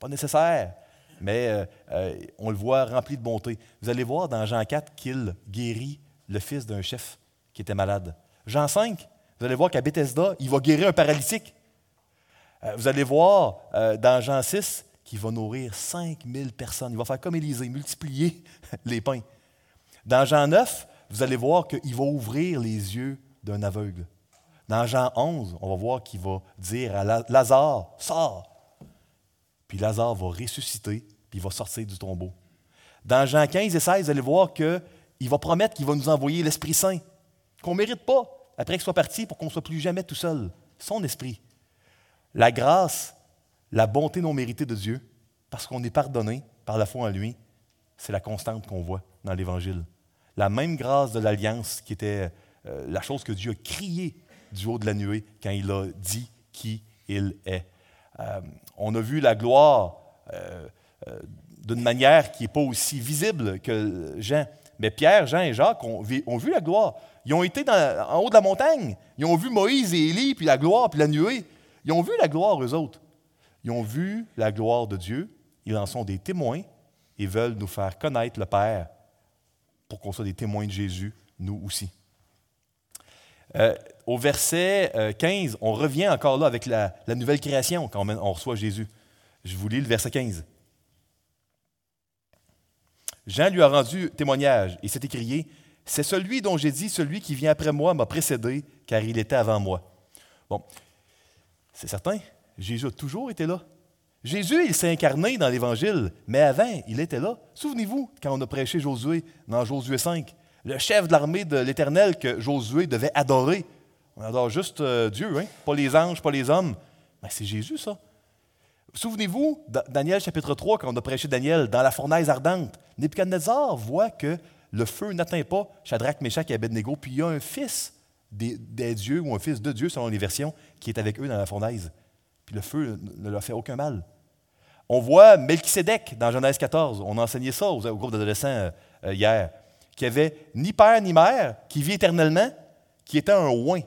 pas nécessaire, mais euh, euh, on le voit rempli de bonté. Vous allez voir dans Jean 4 qu'il guérit le fils d'un chef qui était malade. Jean 5, vous allez voir qu'à Bethesda, il va guérir un paralytique. Euh, vous allez voir dans Jean 6 qu'il va nourrir 5000 personnes. Il va faire comme Élisée, multiplier les pains. Dans Jean 9, vous allez voir qu'il va ouvrir les yeux d'un aveugle. Dans Jean 11, on va voir qu'il va dire à Lazare, sors. Puis Lazare va ressusciter, puis il va sortir du tombeau. Dans Jean 15 et 16, vous allez voir qu'il va promettre qu'il va nous envoyer l'Esprit Saint, qu'on ne mérite pas, après qu'il soit parti, pour qu'on ne soit plus jamais tout seul. Son esprit. La grâce, la bonté non méritée de Dieu, parce qu'on est pardonné par la foi en lui, c'est la constante qu'on voit dans l'Évangile. La même grâce de l'alliance qui était euh, la chose que Dieu a crié du haut de la nuée quand il a dit qui il est. Euh, on a vu la gloire euh, euh, d'une manière qui n'est pas aussi visible que Jean. Mais Pierre, Jean et Jacques ont, vu la gloire. Ils ont été en haut de la montagne. Ils ont vu Moïse et Élie, puis la gloire, puis la nuée. Ils ont vu la gloire, eux autres. Ils ont vu la gloire de Dieu. Ils en sont des témoins et veulent nous faire connaître le Père pour qu'on soit des témoins de Jésus, nous aussi. Euh, au verset 15, euh, on revient encore là avec la, nouvelle création quand on, reçoit Jésus. Je vous lis le verset 15. Jean lui a rendu témoignage et s'est écrié C'est celui dont j'ai dit Celui qui vient après moi m'a précédé, car il était avant moi. Bon, c'est certain, Jésus a toujours été là. Jésus, il s'est incarné dans l'Évangile, mais avant, il était là. Souvenez-vous, quand on a prêché Josué dans Josué 5, le chef de l'armée de l'Éternel que Josué devait adorer. On adore juste euh, Dieu, hein? pas les anges, pas les hommes. Mais c'est Jésus, ça. Souvenez-vous, Daniel chapitre 3, quand on a prêché Daniel, dans la fournaise ardente, Nebuchadnezzar voit que le feu n'atteint pas Shadrach, Meshach et Abednego, puis il y a un fils des, dieux, ou un fils de Dieu, selon les versions, qui est avec eux dans la fournaise. Puis le feu ne leur fait aucun mal. On voit Melchisédek dans Genèse 14. On a enseigné ça au groupe d'adolescents euh, hier qui avait ni père ni mère, qui vit éternellement, qui était un oin,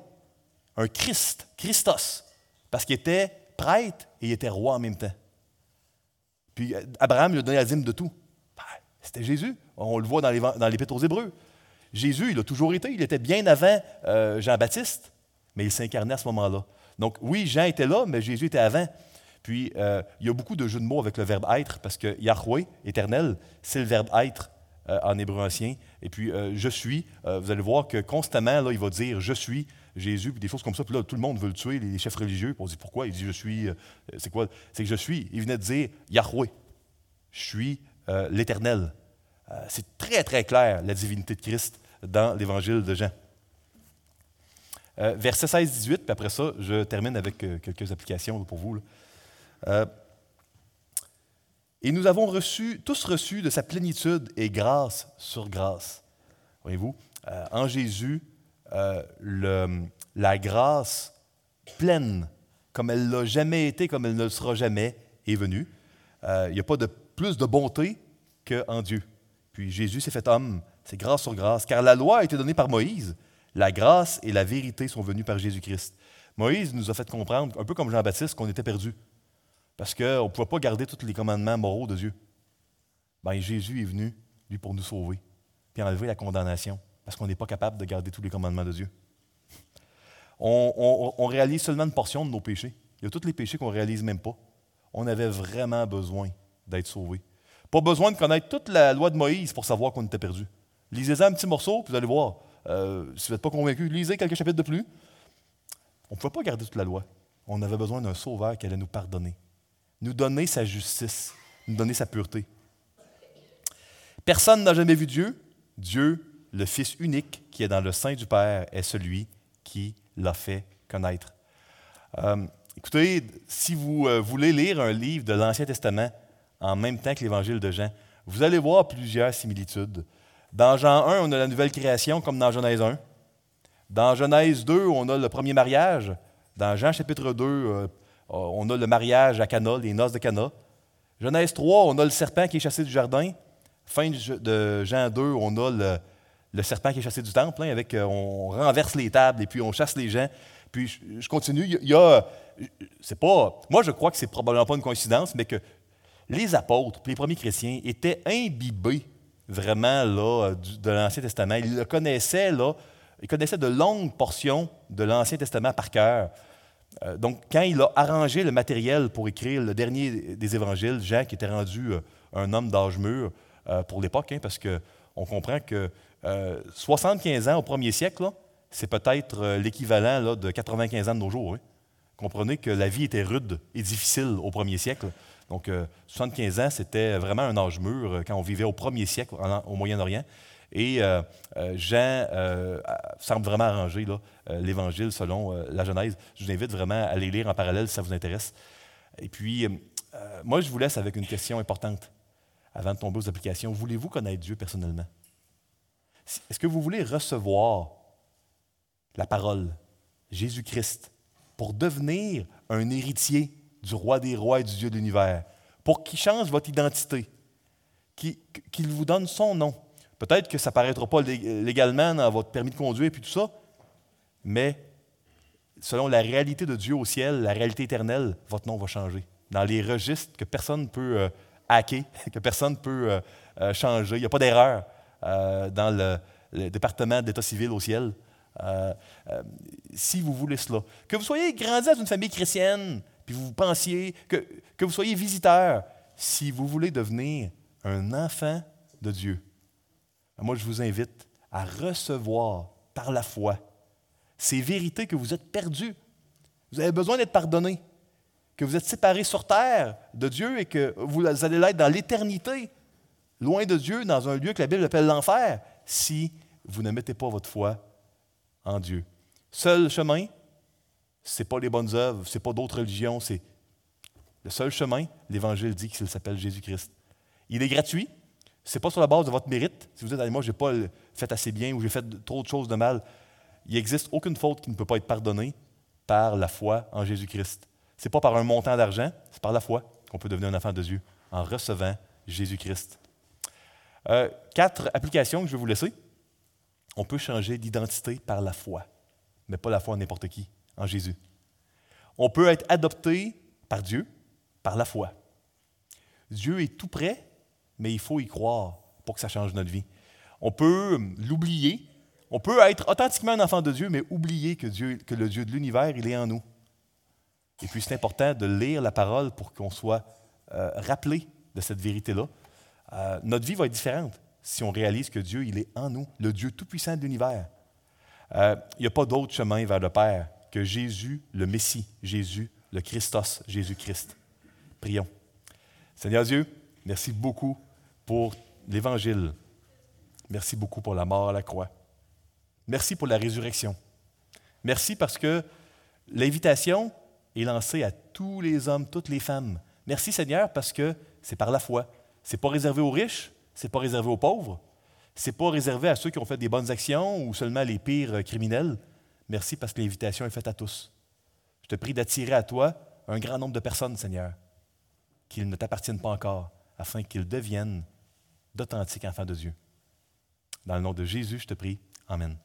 un Christ, Christos, parce qu'il était prêtre et il était roi en même temps. Puis Abraham lui a donné la dîme de tout. Ben, c'était Jésus. On le voit dans l'Épître aux Hébreux. Jésus, il a toujours été. Il était bien avant euh, Jean-Baptiste, mais il s'incarnait à ce moment-là. Donc oui, Jean était là, mais Jésus était avant. Puis euh, il y a beaucoup de jeux de mots avec le verbe être, parce que Yahweh, éternel, c'est le verbe être euh, en hébreu ancien. Et puis je suis, vous allez voir que constamment, là, il va dire je suis Jésus, puis des choses comme ça. Puis là, tout le monde veut le tuer, les chefs religieux. Puis on pourquoi Il dit je suis. c'est quoi? C'est que je suis. Il venait de dire Yahweh. Je suis l'éternel. c'est très, très clair, la divinité de Christ dans l'évangile de Jean. Euh, verset 16-18, puis après ça, je termine avec euh, quelques applications pour vous. Euh, et nous avons tous reçu de sa plénitude et grâce sur grâce. Voyez-vous, en Jésus, la grâce pleine, comme elle l'a jamais été, comme elle ne le sera jamais, est venue. Il n'y a pas de plus de bonté qu'en Dieu. Puis Jésus s'est fait homme c'est grâce sur grâce, car la loi a été donnée par Moïse. La grâce et la vérité sont venues par Jésus-Christ. Moïse nous a fait comprendre, un peu comme Jean-Baptiste, qu'on était perdu. Parce qu'on ne pouvait pas garder tous les commandements moraux de Dieu. Ben, Jésus est venu, lui, pour nous sauver, puis enlever la condamnation, parce qu'on n'est pas capable de garder tous les commandements de Dieu. On, réalise seulement une portion de nos péchés. Il y a tous les péchés qu'on ne réalise même pas. On avait vraiment besoin d'être sauvés. Pas besoin de connaître toute la loi de Moïse pour savoir qu'on était perdu. Lisez-en un petit morceau, puis vous allez voir. Euh, si vous n'êtes pas convaincu, lisez quelques chapitres de plus. On ne pouvait pas garder toute la loi. On avait besoin d'un sauveur qui allait nous pardonner, nous donner sa justice, nous donner sa pureté. Personne n'a jamais vu Dieu. Dieu, le Fils unique qui est dans le sein du Père, est celui qui l'a fait connaître. Euh, écoutez, si vous euh, voulez lire un livre de l'Ancien Testament en même temps que l'Évangile de Jean, vous allez voir plusieurs similitudes. Dans Jean 1, on a la nouvelle création comme dans Genèse 1. Dans Genèse 2, on a le premier mariage. Dans Jean chapitre 2, euh, on a le mariage à Cana, les noces de Cana. Genèse 3, on a le serpent qui est chassé du jardin. Fin de Jean 2, on a le, serpent qui est chassé du temple, hein, avec, euh, on renverse les tables et puis on chasse les gens. Puis je, continue, il y a, c'est pas, moi je crois que c'est probablement pas une coïncidence, mais que les apôtres, les premiers chrétiens étaient imbibés vraiment là, de l'Ancien Testament. Il le connaissait, là, il connaissait de longues portions de l'Ancien Testament par cœur. Euh, donc, quand il a arrangé le matériel pour écrire le dernier des évangiles, Jean, qui était rendu euh, un homme d'âge mûr euh, pour l'époque, hein, parce qu'on comprend que 75 ans au premier siècle, c'est peut-être l'équivalent de 95 ans de nos jours. Hein. Comprenez que la vie était rude et difficile au premier siècle. Donc, 75 euh, ans, c'était vraiment un âge mûr quand on vivait au premier siècle au Moyen-Orient. Et euh, Jean semble vraiment arranger l'Évangile selon la Genèse. Je vous invite vraiment à les lire en parallèle si ça vous intéresse. Et puis, moi, je vous laisse avec une question importante avant de tomber aux applications. Voulez-vous connaître Dieu personnellement? Est-ce que vous voulez recevoir la parole, Jésus-Christ, pour devenir un héritier du roi des rois et du Dieu de l'univers, pour qu'il change votre identité, qu'il vous donne son nom. Peut-être que ça ne paraîtra pas légalement dans votre permis de conduire et tout ça, mais selon la réalité de Dieu au ciel, la réalité éternelle, votre nom va changer. Dans les registres que personne ne peut euh, hacker, que personne ne peut euh, euh, changer. Il n'y a pas d'erreur dans le, le département d'État civil au ciel. si vous voulez cela. Que vous soyez grandi dans une famille chrétienne, puis vous pensiez que, que vous soyez visiteur, si vous voulez devenir un enfant de Dieu, moi je vous invite à recevoir par la foi ces vérités que vous êtes perdus. Vous avez besoin d'être pardonné, que vous êtes séparés sur terre de Dieu et que vous allez l'être dans l'éternité, loin de Dieu, dans un lieu que la Bible appelle l'enfer, si vous ne mettez pas votre foi en Dieu. Seul chemin, ce n'est pas les bonnes œuvres, ce n'est pas d'autres religions, c'est le seul chemin. L'Évangile dit qu'il s'appelle Jésus-Christ. Il est gratuit. Ce n'est pas sur la base de votre mérite. Si vous dites, moi, je n'ai pas fait assez bien ou j'ai fait trop de choses de mal, il n'existe aucune faute qui ne peut pas être pardonnée par la foi en Jésus-Christ. Ce n'est pas par un montant d'argent, c'est par la foi qu'on peut devenir un enfant de Dieu, en recevant Jésus-Christ. Euh, quatre applications que je vais vous laisser. On peut changer d'identité par la foi, mais pas la foi en n'importe qui en Jésus. On peut être adopté par Dieu par la foi. Dieu est tout près, mais il faut y croire pour que ça change notre vie. On peut l'oublier, on peut être authentiquement un enfant de Dieu, mais oublier que, Dieu, que le Dieu de l'univers, il est en nous. Et puis c'est important de lire la parole pour qu'on soit euh, rappelé de cette vérité-là. Euh, notre vie va être différente si on réalise que Dieu, il est en nous, le Dieu tout-puissant de l'univers. Euh, il n'y a pas d'autre chemin vers le Père que Jésus, le Messie, Jésus, le Christos, Jésus-Christ. Prions. Seigneur Dieu, merci beaucoup pour l'Évangile. Merci beaucoup pour la mort à la croix. Merci pour la résurrection. Merci parce que l'invitation est lancée à tous les hommes, toutes les femmes. Merci Seigneur parce que c'est par la foi. Ce n'est pas réservé aux riches, ce n'est pas réservé aux pauvres, ce n'est pas réservé à ceux qui ont fait des bonnes actions ou seulement les pires criminels. Merci parce que l'invitation est faite à tous. Je te prie d'attirer à toi un grand nombre de personnes, Seigneur, qu'ils ne t'appartiennent pas encore, afin qu'ils deviennent d'authentiques enfants de Dieu. Dans le nom de Jésus, je te prie. Amen.